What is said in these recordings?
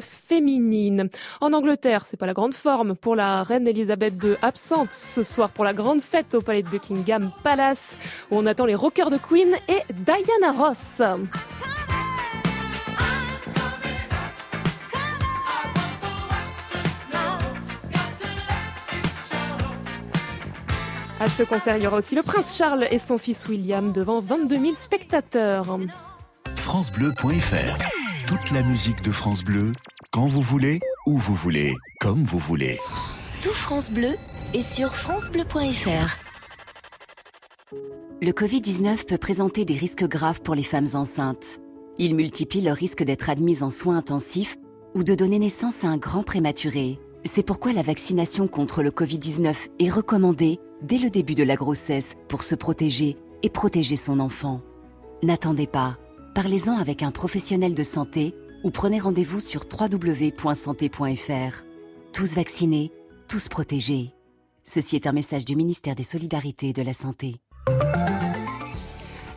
féminine. En Angleterre, c'est pas la grande forme pour la reine Elisabeth II absente ce soir pour la grande fête au palais de Buckingham Palace où on attend les rockers de Queen et Diana Ross. À ce concert, il y aura aussi le prince Charles et son fils William devant 22 000 spectateurs. FranceBleu.fr Toute la musique de France Bleu, quand vous voulez, où vous voulez, comme vous voulez. Tout France Bleu est sur FranceBleu.fr. Le Covid-19 peut présenter des risques graves pour les femmes enceintes. Il multiplie leur risque d'être admises en soins intensifs ou de donner naissance à un grand prématuré. C'est pourquoi la vaccination contre le Covid-19 est recommandée dès le début de la grossesse pour se protéger et protéger son enfant. N'attendez pas. Parlez-en avec un professionnel de santé ou prenez rendez-vous sur www.santé.fr. Tous vaccinés, tous protégés. Ceci est un message du ministère des Solidarités et de la Santé.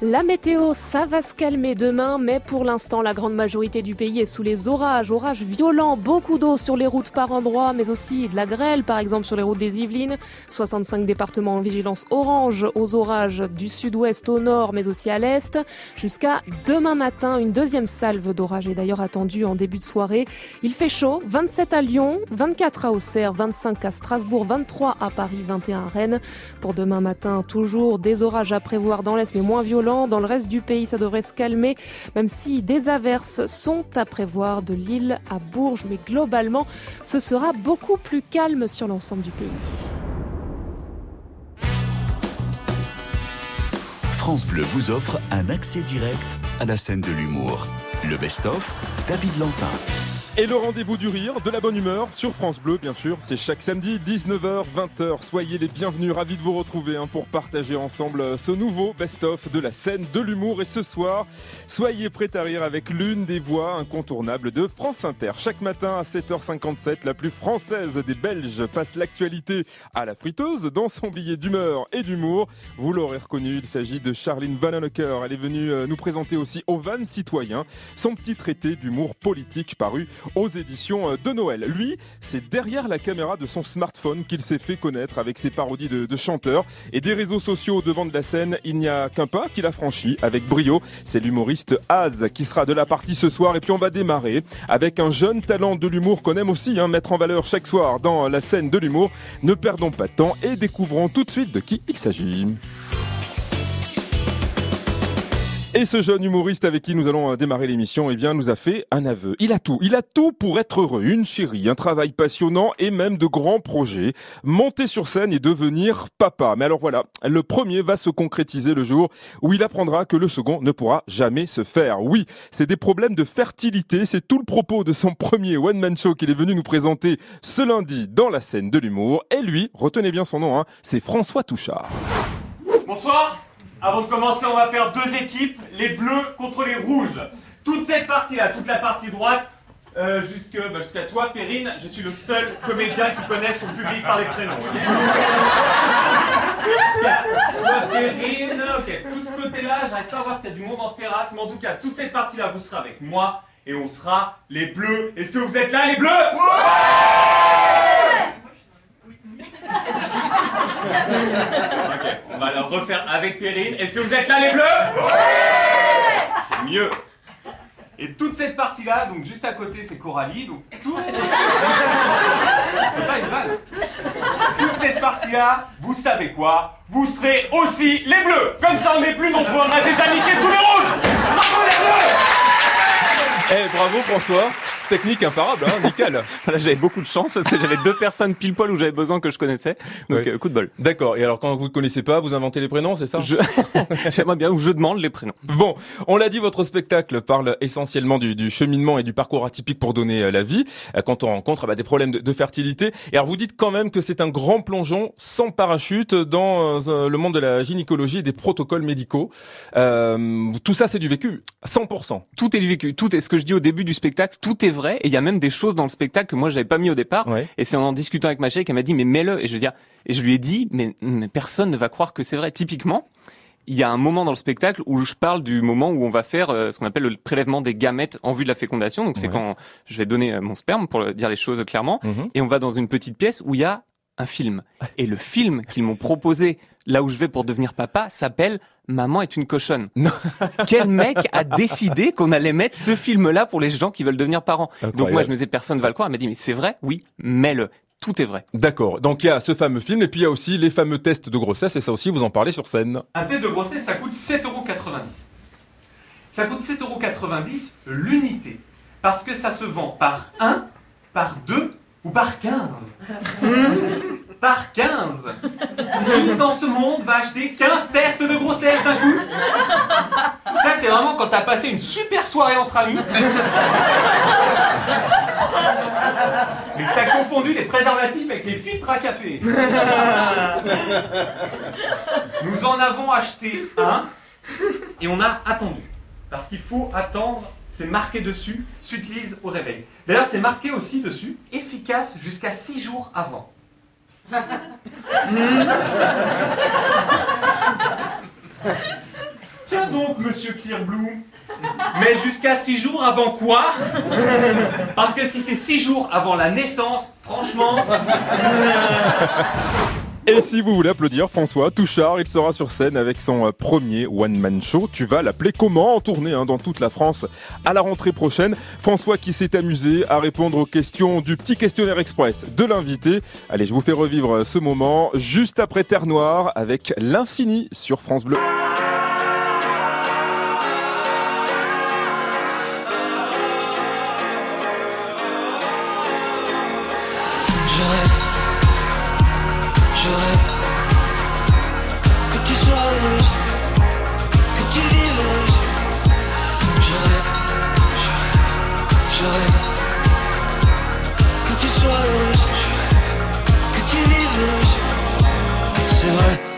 La météo, ça va se calmer demain, mais pour l'instant, la grande majorité du pays est sous les orages. Orages violents, beaucoup d'eau sur les routes par endroits, mais aussi de la grêle, par exemple sur les routes des Yvelines. 65 départements en vigilance orange aux orages du sud-ouest au nord, mais aussi à l'est. Jusqu'à demain matin, une deuxième salve d'orage est d'ailleurs attendue en début de soirée. Il fait chaud, 27 à Lyon, 24 à Auxerre, 25 à Strasbourg, 23 à Paris, 21 à Rennes. Pour demain matin, toujours des orages à prévoir dans l'est, mais moins violents dans le reste du pays, ça devrait se calmer, même si des averses sont à prévoir de Lille à Bourges. Mais globalement, ce sera beaucoup plus calme sur l'ensemble du pays. France Bleu vous offre un accès direct à la scène de l'humour. Le best-of, David Lantin. Et le rendez-vous du rire, de la bonne humeur, sur France Bleu, bien sûr. C'est chaque samedi, 19h, 20h. Soyez les bienvenus, ravis de vous retrouver hein, pour partager ensemble ce nouveau best-of de la scène de l'humour. Et ce soir, soyez prêts à rire avec l'une des voix incontournables de France Inter. Chaque matin à 7h57, la plus française des Belges passe l'actualité à la friteuse dans son billet d'humeur et d'humour. Vous l'aurez reconnu, il s'agit de Charline Vanhoenacker. Elle est venue euh, nous présenter aussi Au Van Citoyen, son petit traité d'humour politique paru aux éditions euh, de Noël. Lui, c'est derrière la caméra de son smartphone qu'il s'est fait connaître avec ses parodies de, chanteurs et des réseaux sociaux au devant de la scène. Il n'y a qu'un pas qu'il a franchi avec brio. C'est l'humoriste Az qui sera de la partie ce soir. Et puis on va démarrer avec un jeune talent de l'humour qu'on aime aussi hein, mettre en valeur chaque soir dans la scène de l'humour. Ne perdons pas de temps et découvrons tout de suite de qui il s'agit. Et ce jeune humoriste avec qui nous allons euh, démarrer l'émission, eh bien, nous a fait un aveu. Il a tout. Il a tout pour être heureux. Une chérie, un travail passionnant et même de grands projets. Monter sur scène et devenir papa. Mais alors voilà, le premier va se concrétiser le jour où il apprendra que le second ne pourra jamais se faire. Oui, c'est des problèmes de fertilité. C'est tout le propos de son premier one-man show qu'il est venu nous présenter ce lundi dans la scène de l'humour. Et lui, retenez bien son nom, hein, c'est François Touchard. Bonsoir avant de commencer, on va faire deux équipes, les bleus contre les rouges. Toute cette partie-là, toute la partie droite, euh, bah, jusqu'à toi, Perrine, je suis le seul comédien qui connaît son public par les prénoms. toi, Perrine, ok. Tout ce côté-là, j'arrive pas à voir s'il y a du monde en terrasse, mais en tout cas, toute cette partie-là, vous serez avec moi et on sera les bleus. Est-ce que vous êtes là, les bleus? Ok, on va la refaire avec Perrine. Est-ce que vous êtes là, les bleus? C'est mieux. Et toute cette partie-là, donc juste à côté, c'est Coralie. Donc tout. C'est pas une. Toute cette partie-là, vous savez quoi? Vous serez aussi les bleus. Comme ça, on n'est plus nombreux. On a déjà niqué tous les rouges. Bravo les bleus Eh, bravo François. Technique imparable, hein, nickel. Voilà, j'avais beaucoup de chance parce que j'avais deux personnes pile poil où j'avais besoin que je connaissais. Donc Ouais. euh, coup de bol. D'accord. Et alors, quand vous ne connaissez pas, vous inventez les prénoms, c'est ça? Je... J'aimerais bien où je demande les prénoms. Bon, on l'a dit, votre spectacle parle essentiellement du, du cheminement et du parcours atypique pour donner euh, la vie euh, quand on rencontre bah, des problèmes de, de fertilité. Et alors vous dites quand même que c'est un grand plongeon sans parachute dans euh, le monde de la gynécologie et des protocoles médicaux. Euh, tout ça, c'est du vécu, 100%. Tout est du vécu, tout est ce que je dis au début du spectacle, tout est vrai et il y a même des choses dans le spectacle que moi j'avais pas mis au départ. Ouais. Et c'est en discutant avec ma chérie qu'elle m'a dit mais mets-le et je veux dire et je lui ai dit mais, mais personne ne va croire que c'est vrai typiquement. il y a un moment dans le spectacle où je parle du moment où on va faire euh, ce qu'on appelle le prélèvement des gamètes en vue de la fécondation. Donc c'est Ouais. quand je vais donner euh, mon sperme pour dire les choses clairement. Mhm. Et on va dans une petite pièce où il y a un film. Et le film qu'ils m'ont proposé là où je vais pour devenir papa s'appelle Maman est une cochonne. Quel mec a décidé qu'on allait mettre ce film-là pour les gens qui veulent devenir parents? Donc moi je me disais personne va le croire. Elle m'a dit mais c'est vrai? Oui, mets-le. Tout est vrai. D'accord. Donc il y a ce fameux film et puis il y a aussi les fameux tests de grossesse et ça aussi vous en parlez sur scène. Un test de grossesse, ça coûte 7,90€. Ça coûte 7,90€ l'unité. Parce que ça se vend par 1, par 2 ou par 15. par 15 Qui dans ce monde va acheter 15 tests de grossesse d'un coup Ça, c'est vraiment quand t'as passé une super soirée entre amis. Mais t'as confondu les préservatifs avec les filtres à café. Nous en avons acheté un et on a attendu. Parce qu'il faut attendre, c'est marqué dessus, s'utilise au réveil. D'ailleurs, c'est marqué aussi dessus, efficace jusqu'à 6 jours avant. Tiens donc, monsieur Clearblue. Mais jusqu'à 6 jours avant quoi? Parce que si c'est 6 jours avant la naissance, franchement, Et si vous voulez applaudir François Touchard, il sera sur scène avec son euh, premier one-man show. Tu vas l'appeler comment en tournée hein, dans toute la France à la rentrée prochaine? François qui s'est amusé à répondre aux questions du petit questionnaire express de l'invité. Allez, je vous fais revivre euh, ce moment juste après Terre Noire avec l'infini sur France Bleu.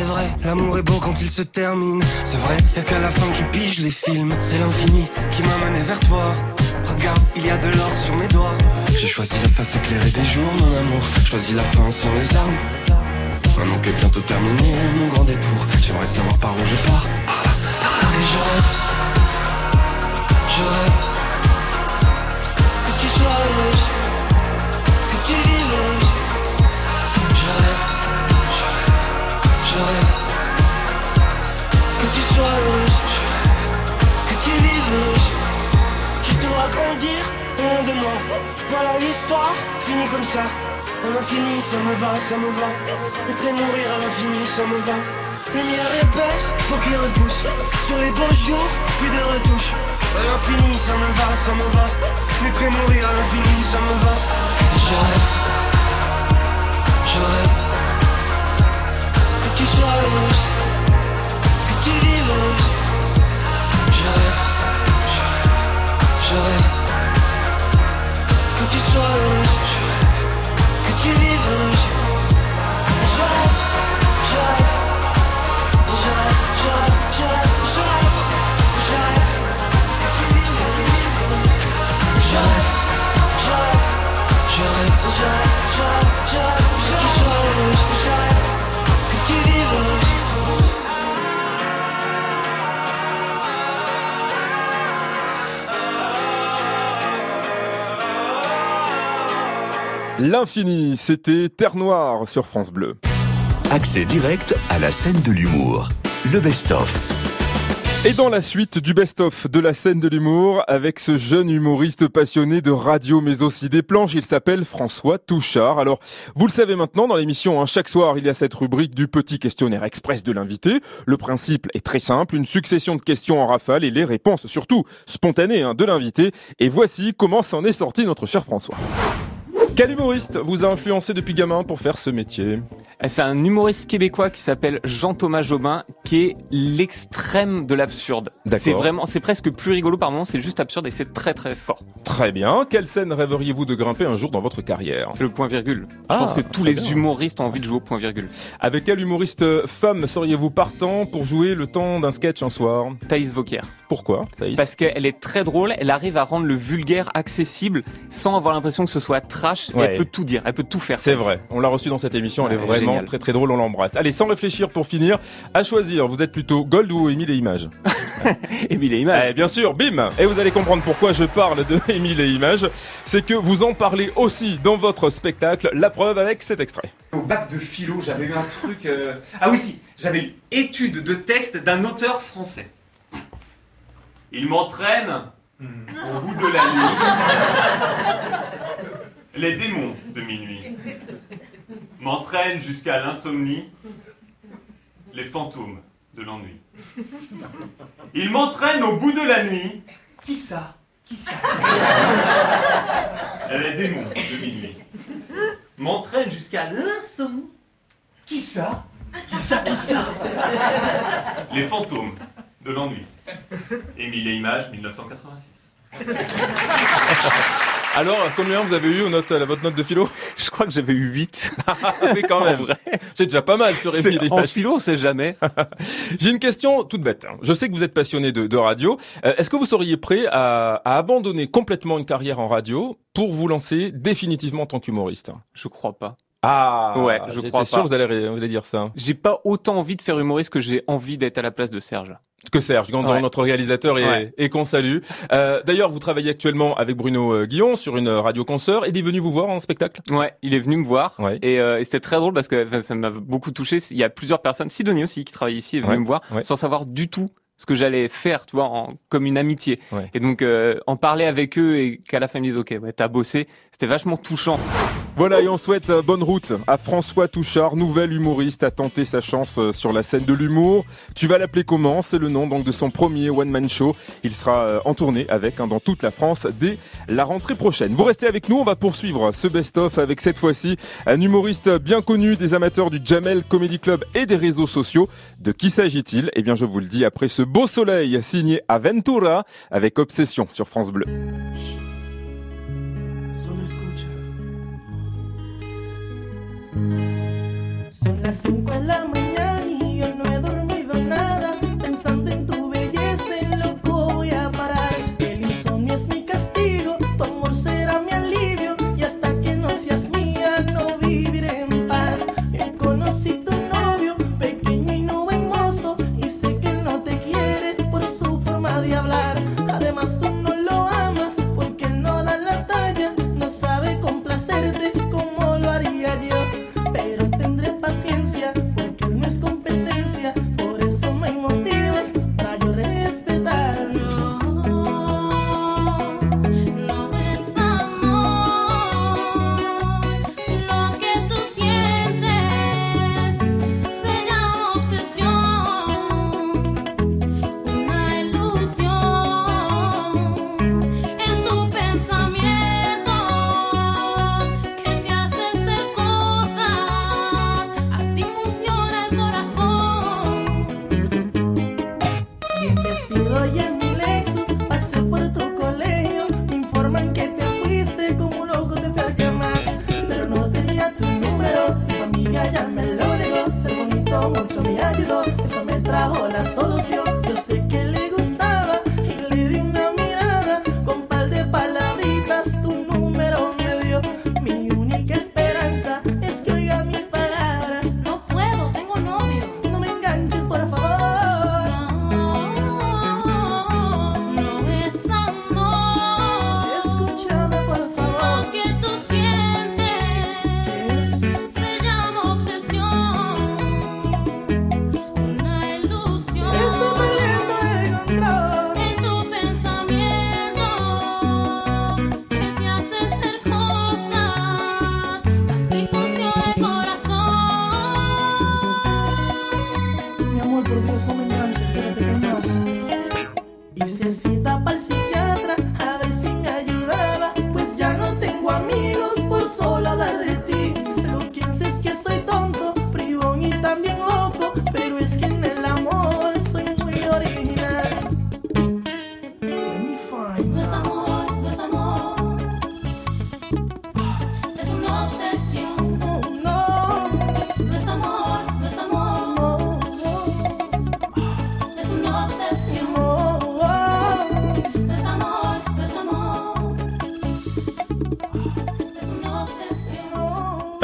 C'est vrai, l'amour est beau quand il se termine. C'est vrai, y'a qu'à la fin que je pige les films. C'est l'infini qui m'a mené vers toi. Regarde, il y a de l'or sur mes doigts. J'ai choisi la face éclairée des jours, mon amour. Choisi la fin sans les armes. Maintenant qu'est bientôt terminé mon grand détour, j'aimerais savoir par où je pars. Par là. Voilà l'histoire, finie comme ça. À l'infini, ça me va, ça me va. Être mourir à l'infini, ça me va. Lumière épaisse, peau qui repousse. Sur les beaux jours, plus de retouches. À l'infini, ça me va, ça me va. Et mourir à l'infini, ça me va. Je rêve, je rêve que tu sois heureuse, que tu vives heureuse. Je rêve, je rêve que tu sois heureuse, que tu L'infini, c'était Terre Noire sur France Bleu. Accès direct à la scène de l'humour. Le best-of. Et dans la suite du best-of de la scène de l'humour, avec ce jeune humoriste passionné de radio mais aussi des planches, il s'appelle François Touchard. Alors, vous le savez maintenant, dans l'émission, hein, chaque soir, il y a cette rubrique du petit questionnaire express de l'invité. Le principe est très simple, une succession de questions en rafale et les réponses, surtout spontanées, hein, de l'invité. Et voici comment s'en est sorti notre cher François. Quel humoriste vous a influencé depuis gamin pour faire ce métier? C'est un humoriste québécois qui s'appelle Jean-Thomas Jobin, qui est l'extrême de l'absurde. C'est vraiment, c'est presque plus rigolo par moment, c'est juste absurde et c'est très très fort. Très bien. Quelle scène rêveriez-vous de grimper un jour dans votre carrière? C'est le point virgule. Je Ah, pense que tous les bien. humoristes ont envie de jouer au point virgule. Avec quel humoriste femme seriez-vous partant pour jouer le temps d'un sketch un soir? Thaïs Vauquier. Pourquoi, Thaïs? Parce qu'elle est très drôle, elle arrive à rendre le vulgaire accessible sans avoir l'impression que ce soit trash. Ouais. Elle peut tout dire, elle peut tout faire. C'est vrai, on l'a reçue dans cette émission, elle est vraiment génial. très très drôle, on l'embrasse. Allez, sans réfléchir pour finir, à choisir, vous êtes plutôt Gold ou Émile et Images Émile et Images. Eh bien sûr, bim Et vous allez comprendre pourquoi je parle de Émile et Images, c'est que vous en parlez aussi dans votre spectacle, la preuve avec cet extrait. Au bac de philo, j'avais eu un truc. euh, Ah oui, si, j'avais eu étude de texte d'un auteur français. Il m'entraîne au bout de la nuit. Les démons de minuit m'entraînent jusqu'à l'insomnie. Les fantômes de l'ennui. Il m'entraîne au bout de la nuit. Qui ça? Qui ça? Qui ça Les démons de minuit m'entraîne jusqu'à l'insomnie. Qui ça? Qui ça Qui ça? Les fantômes de l'ennui. Émile et Images, 1986. Alors, combien vous avez eu note, à votre note de philo? Je crois que j'avais eu 8. Mais quand même, c'est déjà pas mal sur Émile et En philo, on sait jamais. J'ai une question toute bête. Je sais que vous êtes passionné de, de radio. Euh, Est-ce que vous seriez prêt à, à abandonner complètement une carrière en radio pour vous lancer définitivement en tant qu'humoriste? Je crois pas. Ah, Ouais, je crois sûr pas. que vous allez, vous allez dire ça. J'ai pas autant envie de faire humoriste que j'ai envie d'être à la place de Serge. Que Serge Gandon, Ouais. notre réalisateur, et, Ouais. et qu'on salue. Euh, D'ailleurs, vous travaillez actuellement avec Bruno euh, Guillon sur une radio concert. Il est venu vous voir en spectacle? Ouais, il est venu me voir Ouais. et, euh, et c'était très drôle parce que enfin, ça m'a beaucoup touché. Il y a plusieurs personnes, Sidonie aussi qui travaille ici, est venu Ouais, me voir sans savoir du tout ce que j'allais faire, tu vois, en, comme une amitié. Et donc euh, en parler avec eux et qu'à la fin ils me disent ok, ouais, t'as bossé, c'était vachement touchant. Voilà, et on souhaite euh, bonne route à François Touchard, nouvel humoriste, à tenter sa chance euh, sur la scène de l'humour. Tu vas l'appeler comment? C'est le nom de son premier one-man show. Il sera euh, en tournée avec hein, dans toute la France dès la rentrée prochaine. Vous restez avec nous, on va poursuivre ce best-of avec cette fois-ci un humoriste bien connu des amateurs du Jamel Comedy Club et des réseaux sociaux. De qui s'agit-il? Eh bien, je vous le dis après ce beau soleil signé Aventura avec Obsession sur France Bleu. Son las 5 de la mañana y yo no he dormido nada. Pensando en tu belleza, en loco voy a parar. El insomnio es mi castigo, tu amor será mi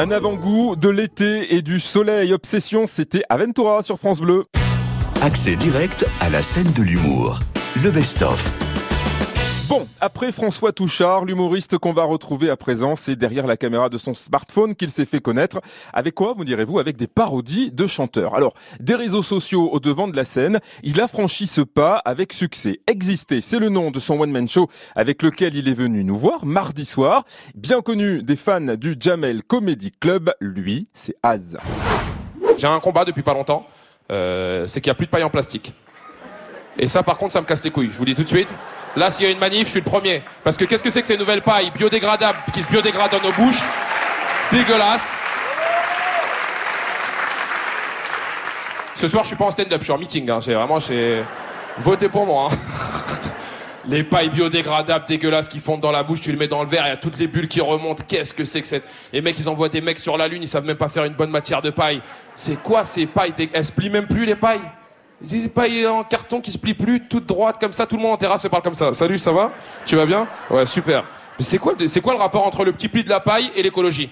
Un avant-goût de l'été et du soleil. Obsession, c'était Aventura sur France Bleu. Accès direct à la scène de l'humour. Le best-of. Bon, après François Touchard, l'humoriste qu'on va retrouver à présent, c'est derrière la caméra de son smartphone qu'il s'est fait connaître. Avec quoi, vous direz-vous Avec des parodies de chanteurs. Alors, des réseaux sociaux au devant de la scène, il a franchi ce pas avec succès. Exister, c'est le nom de son one-man show avec lequel il est venu nous voir mardi soir. Bien connu des fans du Jamel Comedy Club, lui, c'est Az. J'ai un combat depuis pas longtemps, euh, c'est qu'il n'y a plus de paille en plastique. Et ça, par contre, ça me casse les couilles. Je vous dis tout de suite. Là, s'il y a une manif, je suis le premier. Parce que qu'est-ce que c'est que ces nouvelles pailles biodégradables qui se biodégradent dans nos bouches Dégueulasse. Ce soir, je suis pas en stand-up, je suis en meeting. Hein. J'ai vraiment, j'ai voté pour moi. hein. Les pailles biodégradables dégueulasses qui fondent dans la bouche, tu le mets dans le verre, il y a toutes les bulles qui remontent. Qu'est-ce que c'est que cette... Les mecs, ils envoient des mecs sur la lune, ils savent même pas faire une bonne matière de paille. C'est quoi ces pailles Elles se plient même plus les pailles? Des pailles en carton qui se plient plus, toutes droites comme ça, tout le monde en terrasse se parle comme ça. Salut, ça va? Tu vas bien? Ouais, super. Mais c'est quoi, le- c'est rapport entre le petit pli de la paille et l'écologie?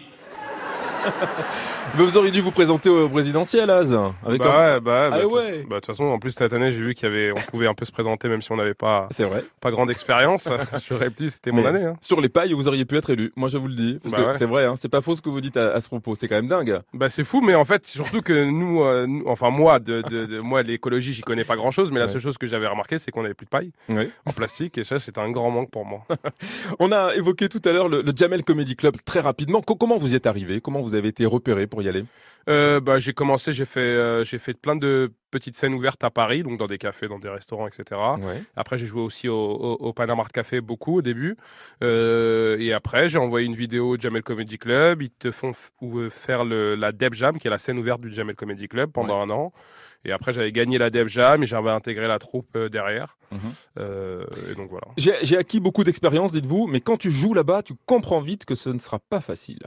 Vous auriez dû vous présenter au présidentiel, Az. Avec bah un- ouais, bah, Ah bah, ouais. façon- bah, de toute façon, en plus cette année, j'ai vu qu'il y avait, on pouvait un peu se présenter même si on n'avait pas, C'est vrai. pas grande expérience. J'aurais pu, c'était mon année. Hein. Sur les pailles, vous auriez pu être élu. Moi, je vous le dis. Parce Bah que ouais. c'est vrai, hein, c'est pas faux ce que vous dites à, à ce propos. C'est quand même dingue. Bah c'est fou, mais en fait, surtout que nous, euh, nous- enfin moi, de, de, de- moi l'écologie, j'y connais pas grand chose, mais la Ouais. seule chose que j'avais remarqué, c'est qu'on avait plus de paille en plastique, et ça, c'était un grand manque pour moi. On a évoqué tout à l'heure le, le Jamel Comedy Club très rapidement. Co- comment vous y êtes arrivé? Comment vous avez été repéré pour y aller Euh, bah, j'ai commencé, j'ai fait, euh, j'ai fait plein de petites scènes ouvertes à Paris, donc dans des cafés, dans des restaurants, etc. Ouais. Après, j'ai joué aussi au, au, au Panama Art Café beaucoup au début. Euh, et après, j'ai envoyé une vidéo au Jamel Comedy Club. Ils te font faire le, la Deb Jam, qui est la scène ouverte du Jamel Comedy Club pendant un an. Et après, j'avais gagné la Deb Jam et j'avais intégré la troupe derrière. Mhm. Euh, et donc voilà. J'ai acquis beaucoup d'expérience, dites-vous, mais quand tu joues là-bas, tu comprends vite que ce ne sera pas facile.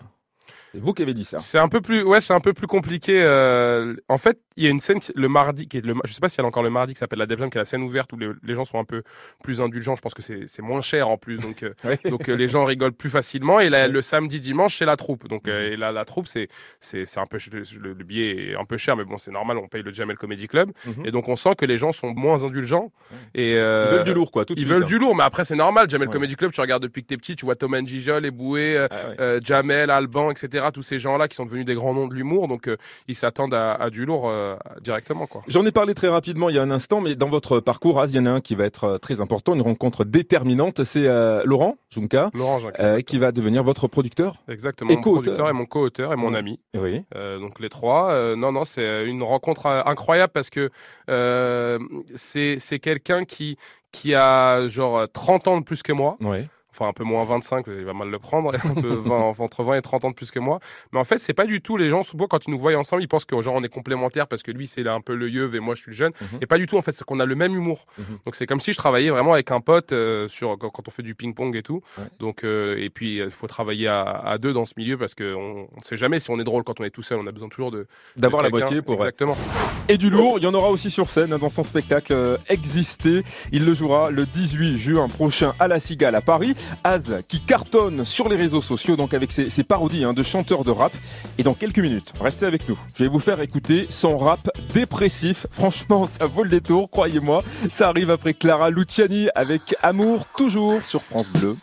C'est vous qui avez dit ça. C'est un peu plus, ouais, c'est un peu plus compliqué. euh, en fait, il y a une scène le mardi, qui est le, je sais pas si elle est encore le mardi, qui s'appelle la Jam, qui est la scène ouverte où les, les gens sont un peu plus indulgents. Je pense que c'est c'est moins cher en plus, donc euh, Ouais. donc euh, les gens rigolent plus facilement. Et là, le samedi, dimanche, c'est la troupe. Donc et là, la troupe, c'est c'est c'est un peu le, le billet est un peu cher, mais bon, c'est normal. On paye le Jamel Comedy Club, Mhm. et donc on sent que les gens sont moins indulgents. Et Ils veulent du lourd, quoi, tout de Ils suite. veulent du lourd, mais après c'est normal. Jamel Ouais. Comedy Club, tu regardes depuis que t'es petit, tu vois Thomas Gijol, Eboué, Ah ouais. Jamel, Alban, etc. Tous ces gens-là qui sont devenus des grands noms de l'humour, donc euh, ils s'attendent à, à du lourd euh, directement, quoi. J'en ai parlé très rapidement il y a un instant, mais dans votre parcours, il y en a un qui va être euh, très important, une rencontre déterminante. C'est euh, Laurent euh, qui va devenir votre producteur. exactement, et mon co-auteur. producteur et mon co-auteur et mon ami. Oui. Donc les trois. Non, non, c'est une rencontre incroyable parce que c'est c'est quelqu'un qui qui a genre 30 ans de plus que moi. Ouais. Enfin un peu moins 25, il va mal le prendre, un peu 20, entre 20 et 30 ans de plus que moi. Mais en fait, c'est pas du tout les gens, souvent quand ils nous voient ensemble, ils pensent que genre on est complémentaires parce que lui c'est un peu le yeuve et moi je suis le jeune. Mhm. Et pas du tout en fait, c'est qu'on a le même humour. Mhm. Donc c'est comme si je travaillais vraiment avec un pote euh, sur quand, quand on fait du ping-pong et tout. Ouais. Donc euh, et puis il faut travailler à, à deux dans ce milieu parce qu'on ne sait jamais si on est drôle quand on est tout seul. On a besoin toujours de D'avoir la moitié pour. exactement. Et du lourd, il y en aura aussi sur scène hein, dans son spectacle euh, Exister. Il le jouera le 18 juin prochain à la Cigale à Paris. Az qui cartonne sur les réseaux sociaux donc avec ses, parodies hein, de chanteurs de rap. Et dans quelques minutes, restez avec nous. Je vais vous faire écouter son rap dépressif. Franchement, ça vaut le détour, croyez-moi. Ça arrive après Clara Luciani avec Amour toujours sur France Bleu.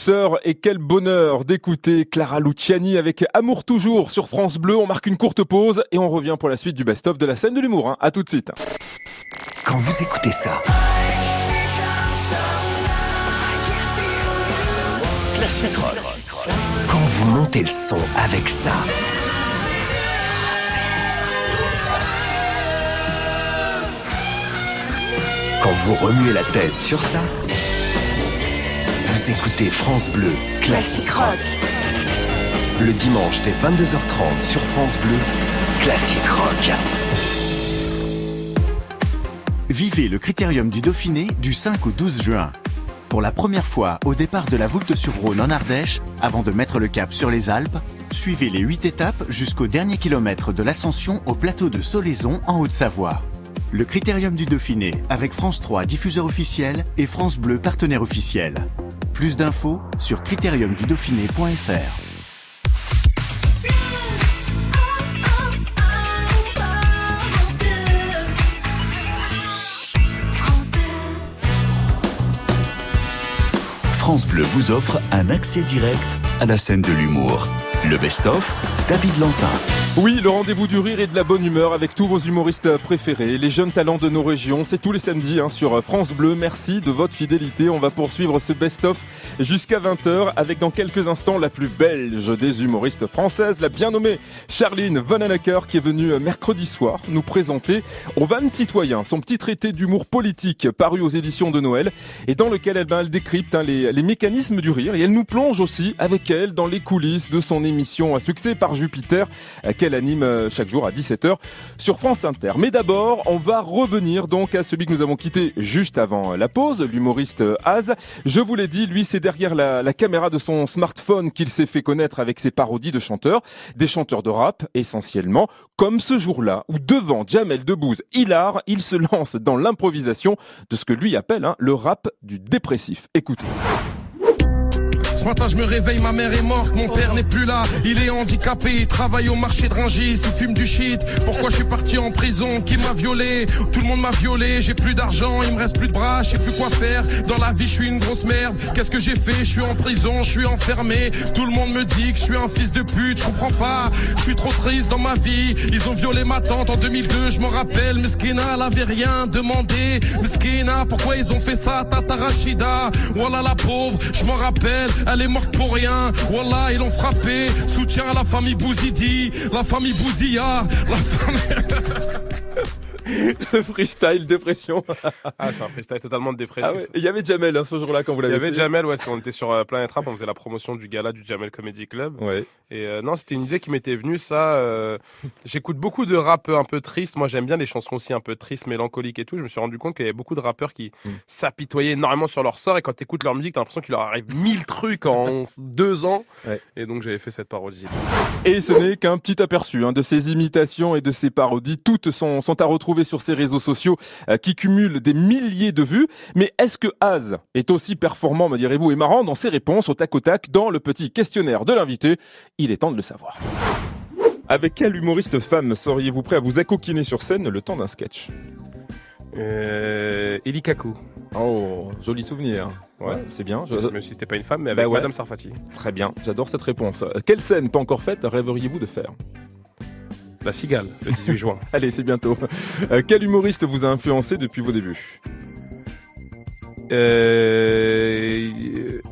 Douceur et quel bonheur d'écouter Clara Luciani avec Amour toujours sur France Bleu. On marque une courte pause et on revient pour la suite du best-of de la scène de l'humour. hein. À tout de suite. Quand vous écoutez ça, Classic Rock. Quand vous montez le son avec ça, quand vous remuez la tête sur ça, écoutez France Bleu Classic Rock. Le dimanche dès 22h30 sur France Bleu, Classic Rock. Vivez le Critérium du Dauphiné du 5 au 12 juin. Pour la première fois au départ de la Voulte-sur-Rhône en Ardèche, avant de mettre le cap sur les Alpes, suivez les 8 étapes jusqu'au dernier kilomètre de l'ascension au plateau de Solaison en Haute-Savoie. Le Critérium du Dauphiné avec France 3 diffuseur officiel et France Bleu partenaire officiel. Plus d'infos sur critériumdudauphiné.fr. France Bleu vous offre un accès direct à la scène de l'humour. Le best-of, David Lantin. Oui, le rendez-vous du rire et de la bonne humeur avec tous vos humoristes préférés, les jeunes talents de nos régions. C'est tous les samedis hein, sur France Bleu. Merci de votre fidélité. On va poursuivre ce best-of jusqu'à 20h avec dans quelques instants la plus belge des humoristes françaises, la bien nommée Charline Vananacker qui est venue mercredi soir nous présenter au Van Citoyen son petit traité d'humour politique paru aux éditions de Noël et dans lequel elle, ben, elle décrypte hein, les, les mécanismes du rire et elle nous plonge aussi avec elle dans les coulisses de son émission à succès par Jupiter euh, qu'elle anime euh, chaque jour à 17h sur France Inter. Mais d'abord, on va revenir donc à celui que nous avons quitté juste avant la pause, l'humoriste euh, Az. Je vous l'ai dit, lui, c'est derrière la, la caméra de son smartphone qu'il s'est fait connaître avec ses parodies de chanteurs, des chanteurs de rap essentiellement, comme ce jour-là où devant Jamel Debbouze, hilar, il se lance dans l'improvisation de ce que lui appelle hein, le rap du dépressif. Écoutez. Ce matin je me réveille, ma mère est morte, mon père n'est plus là, il est handicapé, il travaille au marché de Rungis, il fume du shit. Pourquoi je suis parti en prison? Qui m'a violé? Tout le monde m'a violé, j'ai plus d'argent, il me reste plus de bras, je sais plus quoi faire. Dans la vie je suis une grosse merde. Qu'est-ce que j'ai fait? Je suis en prison, je suis enfermé. Tout le monde me dit que je suis un fils de pute, je comprends pas. Je suis trop triste dans ma vie. Ils ont violé ma tante en 2002, je m'en rappelle. Meskina, elle avait rien demandé. Meskina, pourquoi ils ont fait ça? Tata Rachida, voilà la pauvre, je m'en rappelle. Elle est morte pour rien. Wallah, ils l'ont frappé. Soutien à la famille Bouzidi, la famille Bouzilla, la Le freestyle dépression. Ah, c'est un freestyle totalement dépressif. Ah ouais. Il y avait Jamel hein, ce jour-là quand vous Il l'avez y avait fait. Jamel, ouais, on était sur euh, Planet Rap, on faisait la promotion du gala du Jamel Comedy Club. Ouais. Et euh, non, c'était une idée qui m'était venue, ça. euh, J'écoute beaucoup de rap un peu tristes. Moi, j'aime bien les chansons aussi un peu tristes, mélancoliques et tout. Je me suis rendu compte qu'il y avait beaucoup de rappeurs qui Mm. s'apitoyaient énormément sur leur sort. Et quand tu écoutes leur musique, t'as l'impression qu'il leur arrive mille trucs en deux ans. Ouais. Et donc, j'avais fait cette parodie. Et ce n'est qu'un petit aperçu hein, de ces imitations et de ces parodies. Toutes sont, sont à retrouver sur ces réseaux sociaux euh, qui cumulent des milliers de vues. Mais est-ce que Az est aussi performant, me direz-vous, et marrant dans ses réponses au tac au tac dans le petit questionnaire de l'invité? Il est temps de le savoir. Avec quel humoriste femme seriez-vous prêt à vous accoquiner sur scène le temps d'un sketch? Euh, Eli Kaku. Oh, joli souvenir. Ouais, c'est bien. Je- Même si c'était pas une femme, mais Bah avec ouais. Madame Sarfati. Très bien, j'adore cette réponse. Euh, Quelle scène pas encore faite rêveriez-vous de faire? La Cigale, le 18 juin. Allez, c'est bientôt. Euh, quel humoriste vous a influencé depuis vos débuts? Euh,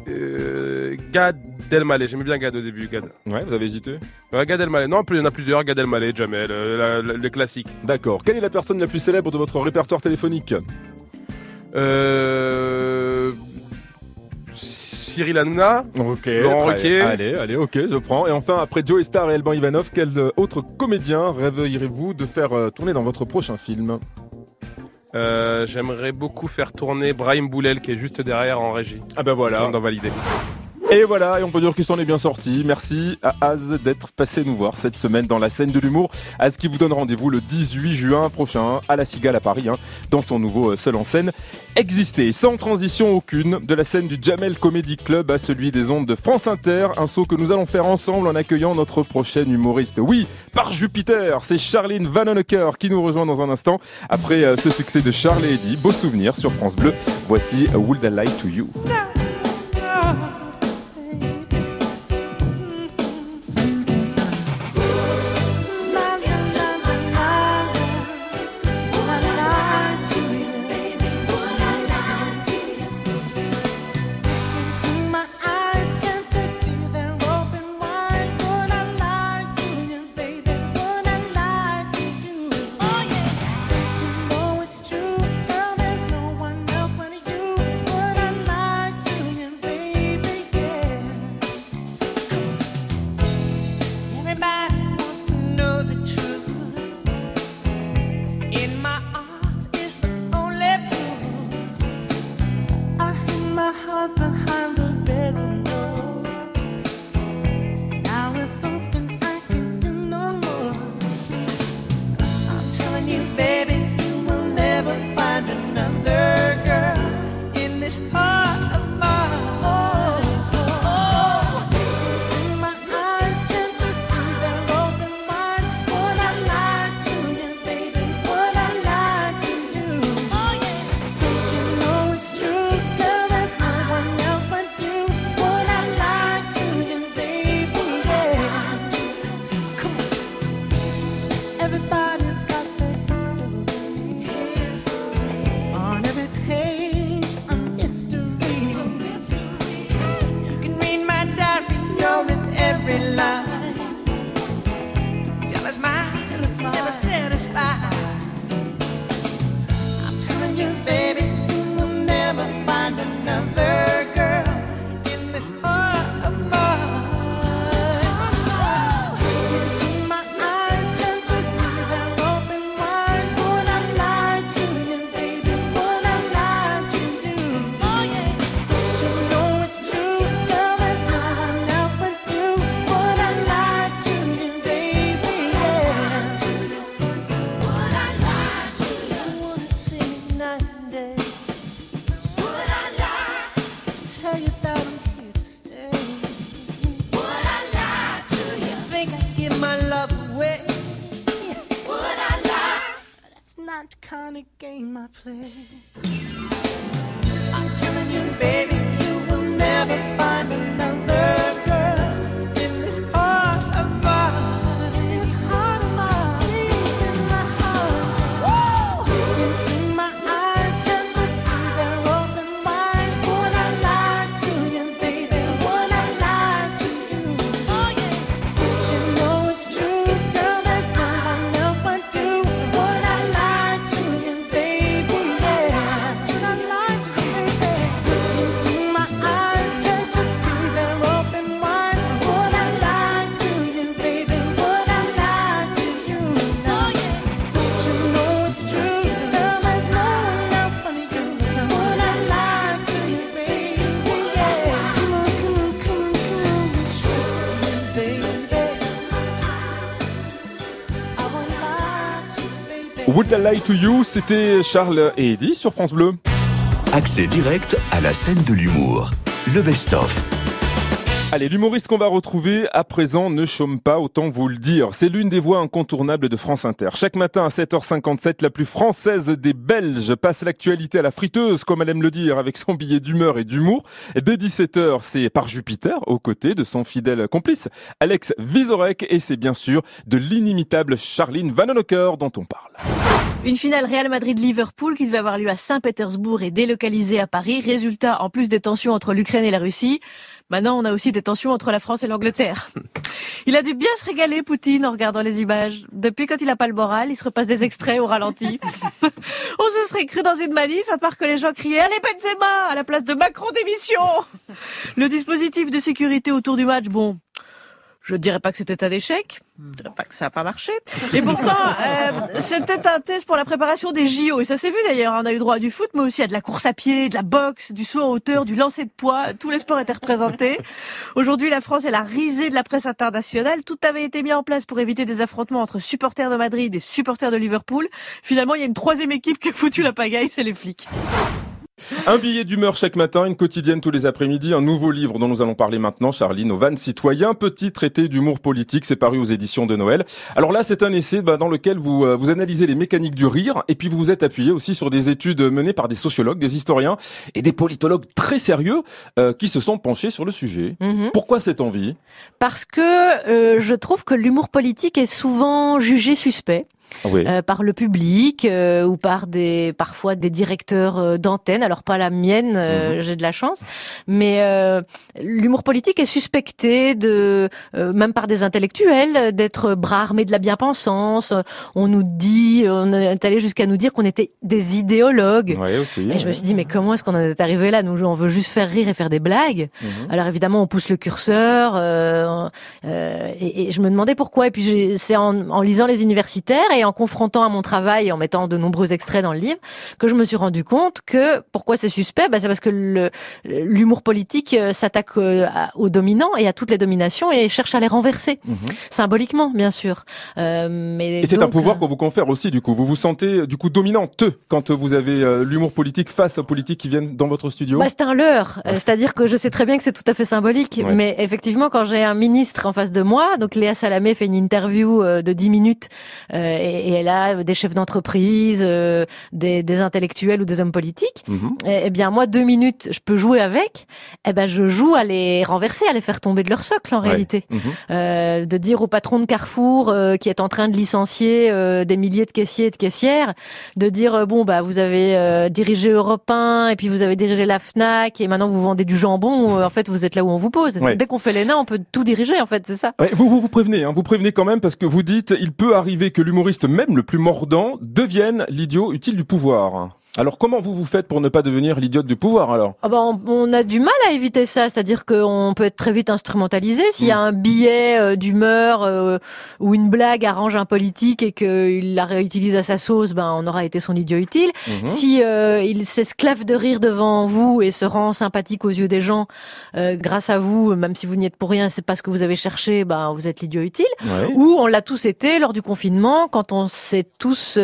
euh, Gad Elmaleh, j'aimais bien Gad au début, Gad. Ouais, vous avez hésité? Ouais, Gad Elmaleh. Non, il y en a plusieurs, Gad Elmaleh, Jamel, euh, la- le classique. D'accord. Quelle est la personne la plus célèbre de votre répertoire téléphonique? Euh... Cyril Hanouna. Ok. Laurent très- Ruquier. Allez, allez, ok, je prends. Et enfin, après Joe Star et Alban Ivanov, quel autre comédien rêveriez-vous de faire euh, tourner dans votre prochain film? Euh, J'aimerais beaucoup faire tourner Brahim Boulel qui est juste derrière en régie. Ah ben voilà. D'en valider. Et voilà, et on peut dire qu'il s'en est bien sorti. Merci à Az d'être passé nous voir cette semaine dans la scène de l'humour. Az qui vous donne rendez-vous le 18 juin prochain à la Cigale à Paris, hein, dans son nouveau euh, seul en scène Exister. Sans transition aucune, de la scène du Jamel Comedy Club à celui des ondes de France Inter, un saut que nous allons faire ensemble en accueillant notre prochaine humoriste. Oui, par Jupiter, c'est Charline Vanhoenacker qui nous rejoint dans un instant. Après euh, ce succès de Charles et Eddie, beau souvenir sur France Bleu, voici Would I Lie to You. I to You, c'était Charles et Eddie sur France Bleu. Accès direct à la scène de l'humour. Le best-of. Allez, l'humoriste qu'on va retrouver à présent ne chôme pas, autant vous le dire. C'est l'une des voix incontournables de France Inter. Chaque matin à 7h57, la plus française des Belges passe l'actualité à la friteuse, comme elle aime le dire, avec son billet d'humeur et d'humour. Dès 17h, c'est par Jupiter, aux côtés de son fidèle complice, Alex Vizorek, et c'est bien sûr de l'inimitable Charline Vanhoenacker dont on parle. Une finale Real Madrid-Liverpool qui devait avoir lieu à Saint-Pétersbourg et délocalisée à Paris. Résultat, en plus des tensions entre l'Ukraine et la Russie, maintenant on a aussi des tensions entre la France et l'Angleterre. Il a dû bien se régaler, Poutine, en regardant les images. Depuis quand il a pas le moral, il se repasse des extraits au ralenti. on se serait cru dans une manif, à part que les gens criaient « Allez Benzema !» à la place de Macron démission Le dispositif de sécurité autour du match, bon... Je dirais pas que c'était un échec, je dirais pas que ça a pas marché. Et pourtant, euh, c'était un test pour la préparation des JO. Et ça s'est vu d'ailleurs. On a eu droit à du foot, mais aussi à de la course à pied, de la boxe, du saut en hauteur, du lancer de poids. Tous les sports étaient représentés. Aujourd'hui, la France est la risée de la presse internationale. Tout avait été mis en place pour éviter des affrontements entre supporters de Madrid et supporters de Liverpool. Finalement, il y a une troisième équipe qui a foutu la pagaille, c'est les flics. Un billet d'humeur chaque matin, une quotidienne tous les après-midi, un nouveau livre dont nous allons parler maintenant, Charline Ovan, Citoyen, petit traité d'humour politique, c'est paru aux éditions de Noël. Alors là, c'est un essai bah, dans lequel vous, euh, vous analysez les mécaniques du rire et puis vous vous êtes appuyé aussi sur des études menées par des sociologues, des historiens et des politologues très sérieux euh, qui se sont penchés sur le sujet. Mhm. Pourquoi cette envie? Parce que euh, je trouve que l'humour politique est souvent jugé suspect. Oui. euh, par le public euh, ou par des parfois des directeurs euh, d'antenne. Alors pas la mienne, euh, j'ai de la chance, mais euh, l'humour politique est suspecté de euh, même par des intellectuels d'être bras armés de la bien-pensance. On nous dit, on est allé jusqu'à nous dire qu'on était des idéologues. Aussi. Et je me suis dit mais comment est-ce qu'on en est arrivé là Nous? On veut juste faire rire et faire des blagues. Mhm. Alors évidemment on pousse le curseur euh, euh, et, et je me demandais pourquoi. Et puis c'est en, en lisant les universitaires et en confrontant à mon travail et en mettant de nombreux extraits dans le livre que je me suis rendu compte que pourquoi c'est suspect bah, C'est parce que l'humour politique euh, s'attaque euh, aux dominants et à toutes les dominations et cherche à les renverser. Symboliquement bien sûr. Euh, mais Et c'est un pouvoir qu'on vous confère aussi, du coup. Vous vous sentez, du coup, dominante quand vous avez euh, l'humour politique face aux politiques qui viennent dans votre studio Bah, c'est un leurre. C'est-à-dire que je sais très bien que c'est tout à fait symbolique. Ouais. Mais effectivement, quand j'ai un ministre en face de moi, donc Léa Salamé fait une interview de 10 minutes et, et elle a des chefs d'entreprise, euh, des, des intellectuels ou des hommes politiques. Eh bien, moi, deux minutes, je peux jouer avec. Eh ben, je joue à les renverser, à les faire tomber de leur socle, en Ouais. réalité. Mhm. Euh, de dire au patron de Carrefour euh, qui est en train de licencier des milliers de caissiers et de caissières, de dire bon bah vous avez dirigé Europe 1 et puis vous avez dirigé la Fnac et maintenant vous vendez du jambon. en fait, vous êtes là où on vous pose. Ouais. Dès qu'on fait l'ENA, on peut tout diriger. En fait, c'est ça. Ouais, vous, vous vous prévenez, hein, vous prévenez quand même parce que vous dites il peut arriver que l'humoriste même le plus mordant devienne l'idiot utile du pouvoir. Alors comment vous vous faites pour ne pas devenir l'idiote du pouvoir alors? Ah bah, on, on a du mal à éviter ça, c'est-à-dire qu'on peut être très vite instrumentalisé. S'il y a un billet euh, d'humeur euh, ou une blague arrange un politique et qu'il la réutilise à sa sauce, ben on aura été son idiot utile. Mhm. Si euh, il s'esclave de rire devant vous et se rend sympathique aux yeux des gens euh, grâce à vous, même si vous n'y êtes pour rien, c'est pas ce que vous avez cherché, ben vous êtes l'idiot utile. Ouais. Ou on l'a tous été lors du confinement, quand on s'est tous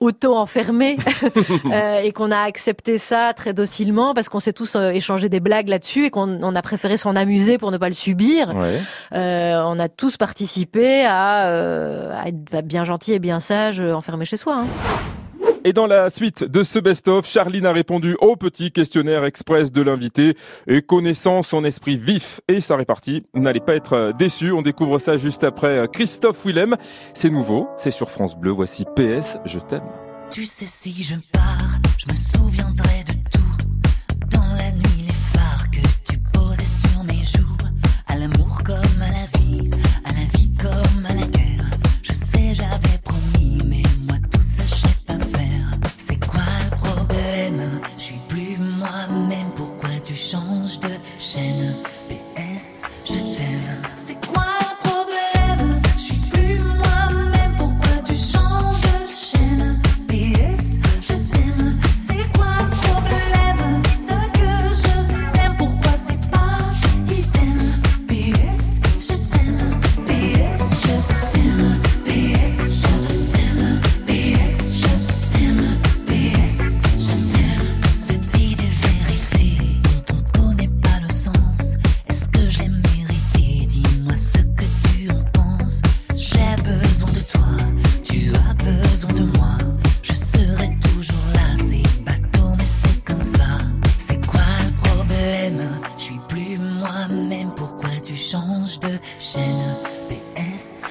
euh, euh, et qu'on a accepté ça très docilement parce qu'on s'est tous euh, échangé des blagues là-dessus et qu'on on a préféré s'en amuser pour ne pas le subir. Ouais. Euh, on a tous participé à, euh, à être bien gentil et bien sage euh, enfermé chez soi. hein. Et dans la suite de ce best-of, Charline a répondu au petit questionnaire express de l'invité et connaissant son esprit vif et sa répartie, n'allez pas être euh, déçus. On découvre ça juste après euh, Christophe Willem. C'est nouveau, c'est sur France Bleu. Voici PS, je t'aime. Tu changes de chaîne PS,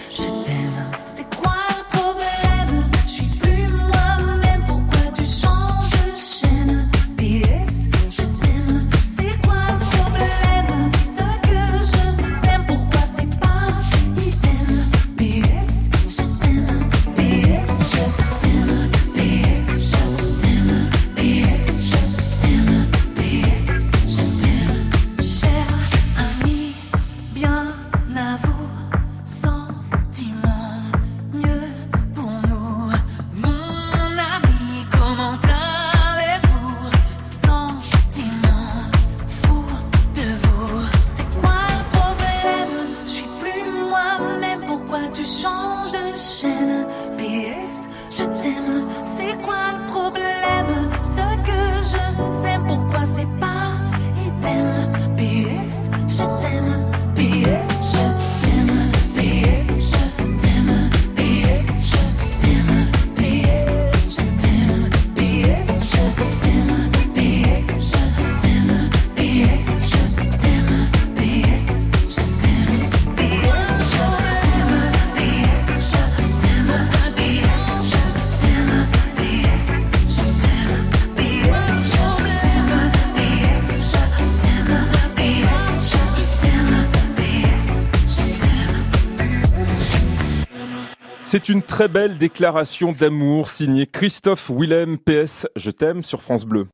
C'est une très belle déclaration d'amour signée Christophe Willem PS Je t'aime sur France Bleu.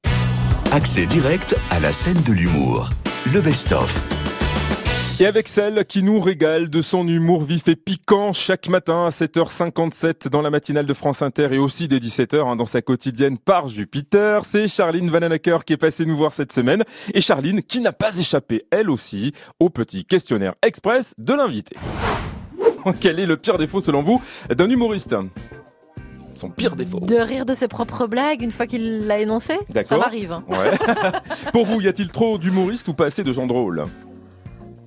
Accès direct à la scène de l'humour. Le best-of. Et avec celle qui nous régale de son humour vif et piquant chaque matin à 7h57 dans la matinale de France Inter et aussi dès 17h hein, dans sa quotidienne par Jupiter, c'est Charline Vananacker qui est passée nous voir cette semaine. Et Charline qui n'a pas échappé elle aussi au petit questionnaire express de l'invité. Quel est le pire défaut selon vous d'un humoriste? Son pire défaut. De rire de ses propres blagues une fois qu'il l'a énoncé? Ça m'arrive. hein. Ouais. Pour vous, y a-t-il trop d'humoristes ou pas assez de gens drôles?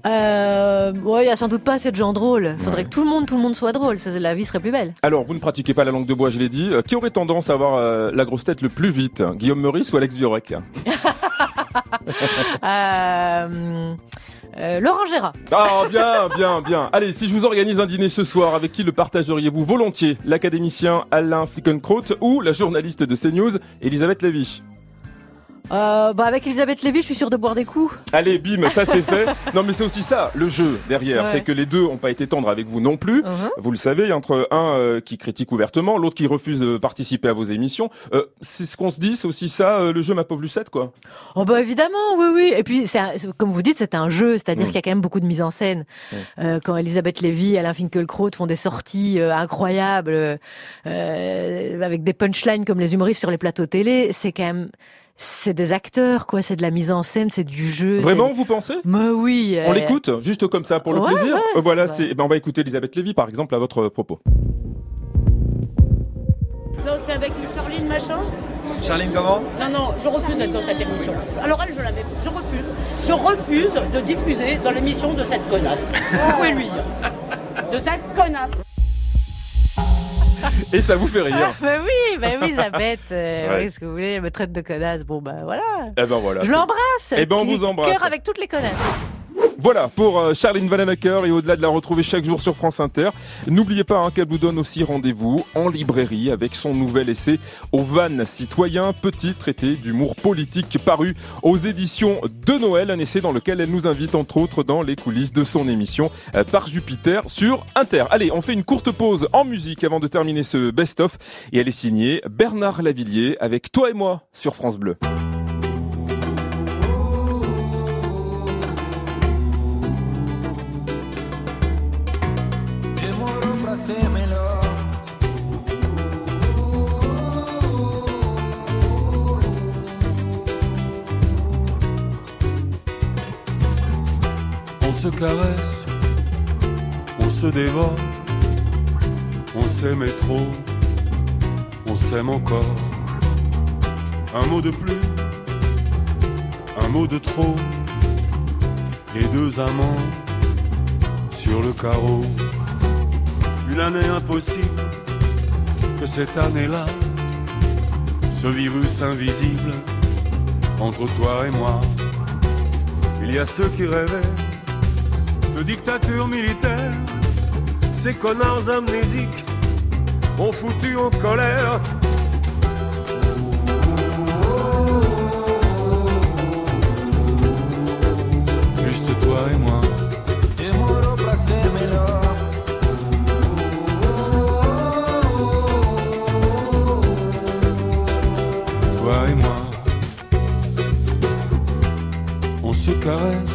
Euh, ouais, il y a sans doute pas assez de gens drôles. Faudrait que tout le monde, tout le monde soit drôle. Ça, La vie serait plus belle. Alors, vous ne pratiquez pas la langue de bois, je l'ai dit. Euh, Qui aurait tendance à avoir euh, la grosse tête le plus vite? Guillaume Meurice ou Alex Viorek Euh, euh, Laurent Gérard. Ah, bien, bien, bien. Allez, si je vous organise un dîner ce soir, avec qui le partageriez-vous volontiers? L'académicien Alain Flickenkraut ou la journaliste de CNews, Elisabeth Lévy? Euh, bah avec Elisabeth Lévy, je suis sûre de boire des coups. Allez, bim, ça c'est fait. Non, mais c'est aussi ça, le jeu derrière. Ouais. C'est que les deux ont pas été tendres avec vous non plus. Uh-huh. Vous le savez, entre un euh, qui critique ouvertement, l'autre qui refuse de participer à vos émissions. Euh, c'est ce qu'on se dit, c'est aussi ça, euh, le jeu Ma pauvre Lucette, quoi. Oh bah évidemment, oui, oui. Et puis, un- comme vous dites, c'est un jeu, c'est-à-dire Mm. qu'il y a quand même beaucoup de mise en scène. Mm. Euh, quand Elisabeth Lévy, Alain Finkielkraut font des sorties euh, incroyables, avec des punchlines comme les humoristes sur les plateaux télé, c'est quand même... C'est des acteurs, quoi. C'est de la mise en scène, c'est du jeu. Vraiment, vous pensez? Mais oui. On euh, l'écoute, juste comme ça, pour le Ouais, plaisir. ouais. Voilà, c'est. eh ben, on va écouter Elisabeth Lévy, par exemple, à votre propos. Non, c'est avec Charline machin Charline comment? Non, non, je refuse d'être dans cette émission. Alors elle, je la mets. Je refuse. Je refuse de diffuser dans l'émission de cette connasse. Vous pouvez lui dire. De cette connasse. Et ça vous fait rire. bah oui, bah oui, Elisabeth. Euh, Ouais. oui, ce que vous voulez, elle me traite de connasse. Bon, bah voilà. Eh ben voilà. Je l'embrasse. Eh ben, on Cœur vous embrasse. avec toutes les connasses. Voilà pour euh, Charline Vananacker et au-delà de la retrouver chaque jour sur France Inter. N'oubliez pas hein, qu'elle vous donne aussi rendez-vous en librairie avec son nouvel essai Au Van Citoyen, petit traité d'humour politique paru aux éditions de Noël, un essai dans lequel elle nous invite entre autres dans les coulisses de son émission euh, par Jupiter sur Inter. Allez, on fait une courte pause en musique avant de terminer ce best-of et elle est signée Bernard Lavillier avec Toi et moi sur France Bleu. Se caresse, on se dévore, on s'aimait trop, on s'aime encore. Un mot de plus, un mot de trop, et deux amants sur le carreau. Une année impossible, que cette année-là, ce virus invisible entre toi et moi. Il y a ceux qui rêvaient de dictature militaire. Ces connards amnésiques ont foutu en colère. Juste toi et moi. Toi et moi. On se caresse,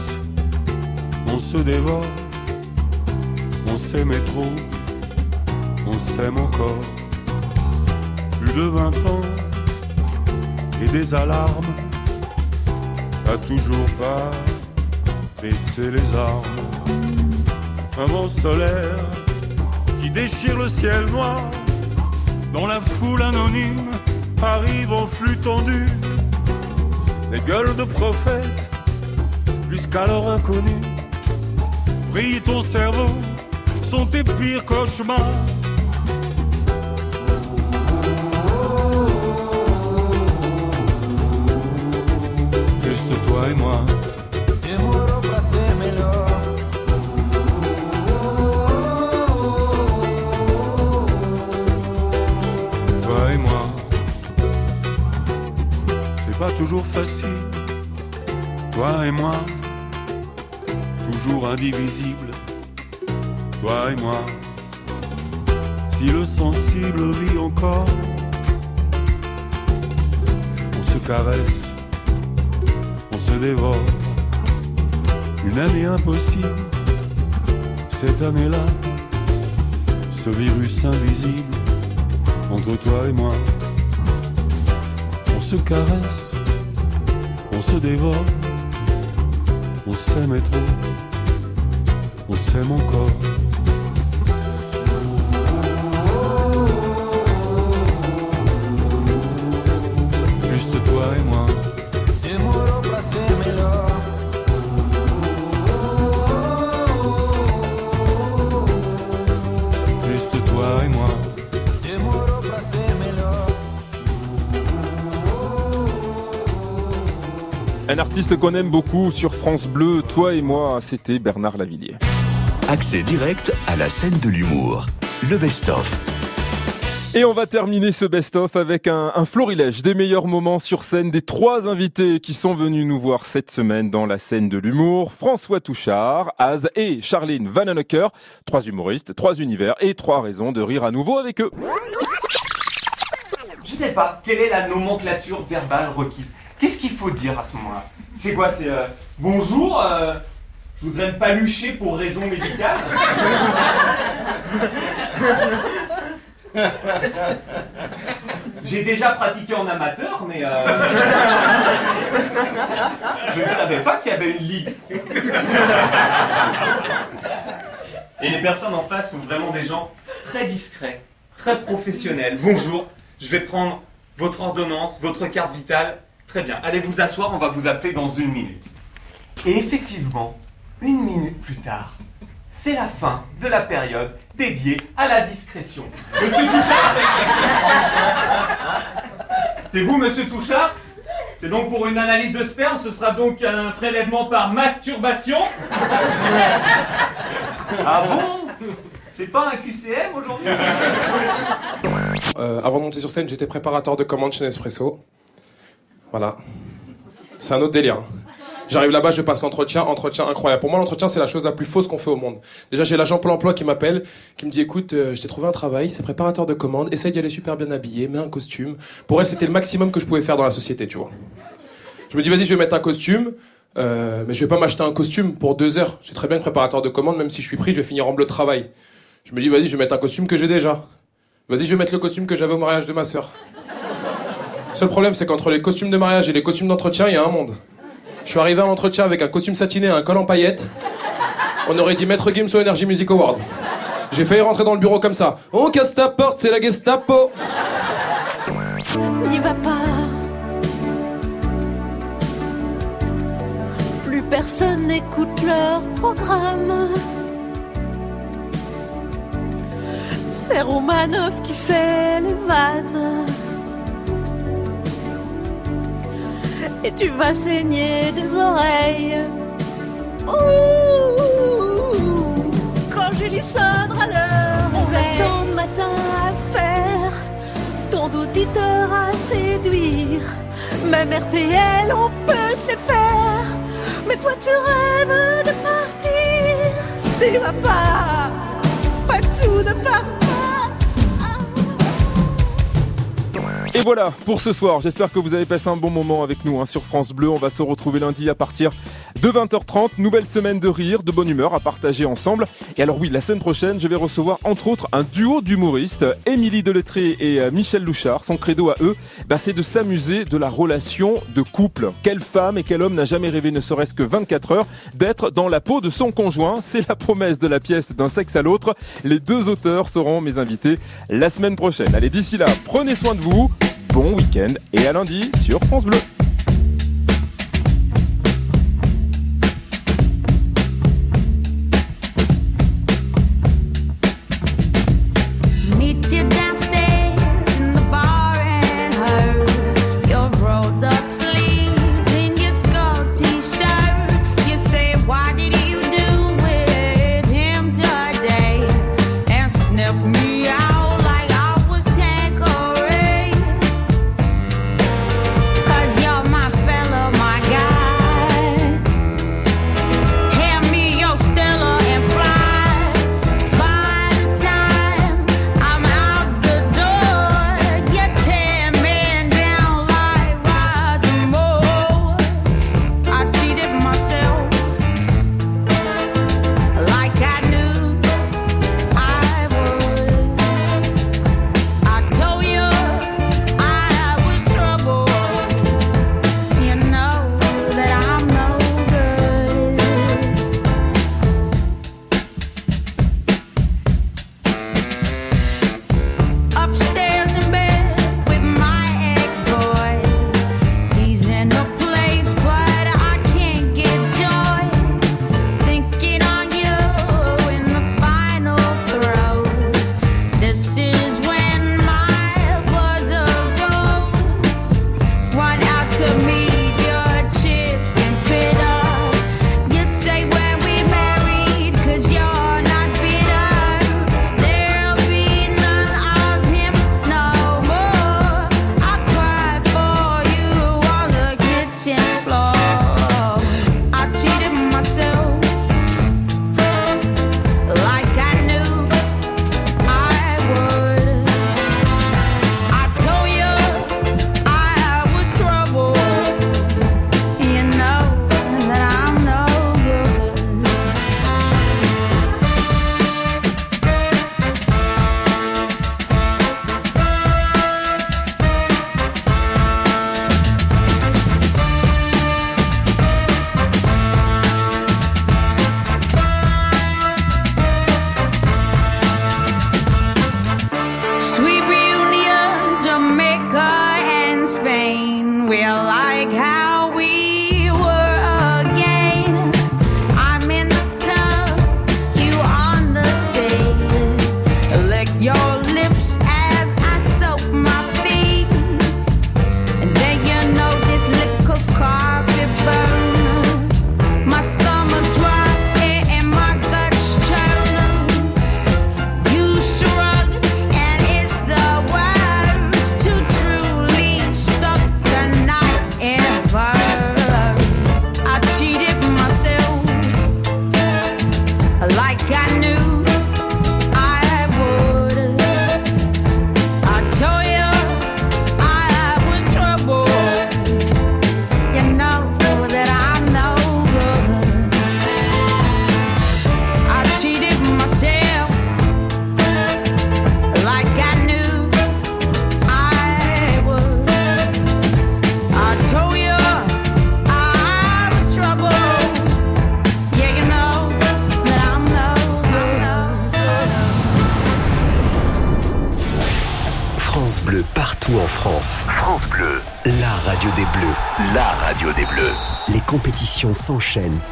on s'aimait trop, on s'aime encore. Plus de vingt ans et des alarmes, t'as toujours pas baissé les armes. Un vent solaire qui déchire le ciel noir. Dans la foule anonyme arrivent en flux tendu les gueules de prophètes jusqu'alors inconnus. Vrille ton cerveau, sont tes pires cauchemars. Juste toi et moi. Toi et moi. C'est pas toujours facile, toi et moi, indivisible, toi et moi. Si le sensible vit encore, on se caresse, on se dévore. Une année impossible, cette année-là, ce virus invisible entre toi et moi. On se caresse, on se dévore, on s'aime trop, on s'aime encore. Juste toi et moi. Juste toi et moi. Un artiste qu'on aime beaucoup sur France Bleu, toi et moi, c'était Bernard Lavillier. Accès direct à la scène de l'humour. Le best-of. Et on va terminer ce best-of avec un, un florilège des meilleurs moments sur scène des trois invités qui sont venus nous voir cette semaine dans la scène de l'humour. François Touchard, Az et Charline Vanhoenacker. Trois humoristes, trois univers et trois raisons de rire à nouveau avec eux. Je sais pas, quelle est la nomenclature verbale requise? Qu'est-ce qu'il faut dire à ce moment-là? C'est quoi? C'est euh, bonjour, euh, je voudrais me palucher pour raison médicale J'ai déjà pratiqué en amateur, mais euh, je ne savais pas qu'il y avait une ligue. Et les personnes en face sont vraiment des gens très discrets, très professionnels. Bonjour, je vais prendre votre ordonnance, votre carte vitale. Très bien, allez vous asseoir, on va vous appeler dans une minute. Et effectivement, une minute plus tard, c'est la fin de la période dédiée à la discrétion. Monsieur Touchard C'est vous, monsieur Touchard C'est donc pour une analyse de sperme, ce sera donc un prélèvement par masturbation Ah bon C'est pas un QCM aujourd'hui Euh, avant de monter sur scène, j'étais préparateur de commandes chez Nespresso. Voilà. C'est un autre délire. J'arrive là-bas, je passe l'entretien, entretien incroyable. Pour moi, l'entretien, c'est la chose la plus fausse qu'on fait au monde. Déjà, j'ai l'agent Pôle emploi qui m'appelle, qui me dit écoute, euh, je t'ai trouvé un travail, c'est préparateur de commandes, essaye d'y aller super bien habillé, mets un costume. Pour elle, c'était le maximum que je pouvais faire dans la société, tu vois. Je me dis vas-y, je vais mettre un costume, euh, mais je vais pas m'acheter un costume pour deux heures. J'ai très bien le préparateur de commandes, même si je suis pris, je vais finir en bleu de travail. Je me dis vas-y, je vais mettre un costume que j'ai déjà. Vas-y, je vais mettre le costume que j'avais au mariage de ma sœur. Seul problème, c'est qu'entre les costumes de mariage et les costumes d'entretien, il y a un monde. Je suis arrivé à l'entretien avec un costume satiné et un col en paillettes. On aurait dit Maître Gims au Energy Music Award. J'ai failli rentrer dans le bureau comme ça. On casse ta porte, c'est la Gestapo. N'y va pas. Plus personne n'écoute leur programme. C'est Romanov qui fait les vannes. Et tu vas saigner des oreilles. Ouh, quand Julie sonnera l'heure, on a tant de matin à faire, tant d'auditeurs à séduire. Même RTL, on peut se les faire. Mais toi, tu rêves de partir. N'y va pas, pas tout ne part Et voilà pour ce soir. J'espère que vous avez passé un bon moment avec nous hein, sur France Bleu. On va se retrouver lundi à partir de 20h30. Nouvelle semaine de rire, de bonne humeur à partager ensemble. Et alors oui, la semaine prochaine, je vais recevoir entre autres un duo d'humoristes, Émilie Delettré et euh, Michel Louchard. Son credo à eux, bah, c'est de s'amuser de la relation de couple. Quelle femme et quel homme n'a jamais rêvé, ne serait-ce que 24 heures, d'être dans la peau de son conjoint C'est la promesse de la pièce d'un sexe à l'autre. Les deux auteurs seront mes invités la semaine prochaine. Allez, d'ici là, prenez soin de vous. Bon week-end et à lundi sur France Bleu.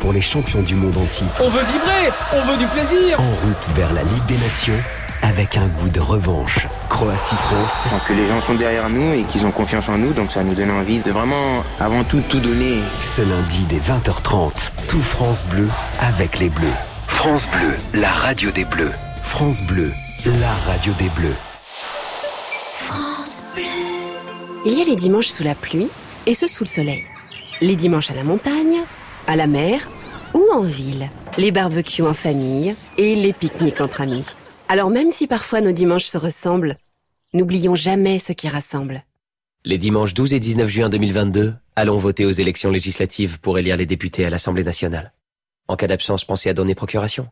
Pour les champions du monde en titre. On veut vibrer, on veut du plaisir. En route vers la Ligue des Nations avec un goût de revanche. Croatie-France. Je sens que les gens sont derrière nous et qu'ils ont confiance en nous, donc ça nous donne envie de vraiment, avant tout, tout donner. Ce lundi dès 20h30, tout France Bleu avec les Bleus. France Bleu, la radio des Bleus. France Bleu, la radio des Bleus. France Bleu. Il y a les dimanches sous la pluie et ceux sous le soleil. Les dimanches à la montagne, à la mer ou en ville. Les barbecues en famille et les pique-niques entre amis. Alors même si parfois nos dimanches se ressemblent, n'oublions jamais ce qui rassemble. Les dimanches 12 et 19 juin 2022, allons voter aux élections législatives pour élire les députés à l'Assemblée nationale. En cas d'absence, pensez à donner procuration.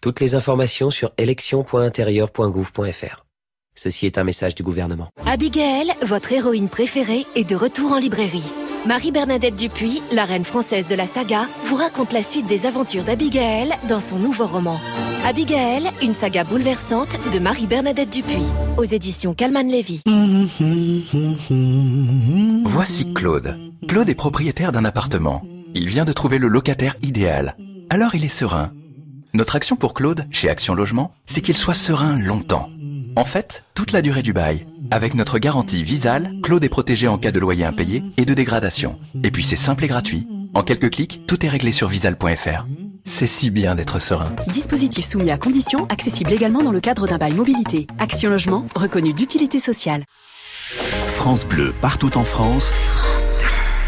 Toutes les informations sur élection.intérieur.gouv.fr. Ceci est un message du gouvernement. Abigail, votre héroïne préférée, est de retour en librairie. Marie-Bernadette Dupuis, la reine française de la saga, vous raconte la suite des aventures d'Abigail dans son nouveau roman. Abigail, une saga bouleversante de Marie-Bernadette Dupuis, aux éditions Calman Levy. Voici Claude. Claude est propriétaire d'un appartement. Il vient de trouver le locataire idéal. Alors il est serein. Notre action pour Claude, chez Action Logement, c'est qu'il soit serein longtemps. En fait, toute la durée du bail. Avec notre garantie Visal, Claude est protégé en cas de loyer impayé et de dégradation. Et puis c'est simple et gratuit. En quelques clics, tout est réglé sur visal.fr. C'est si bien d'être serein. Dispositif soumis à conditions, accessible également dans le cadre d'un bail mobilité. Action Logement, reconnu d'utilité sociale. France Bleu, partout en France,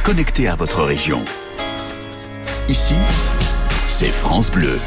connecté à votre région. Ici, c'est France Bleu.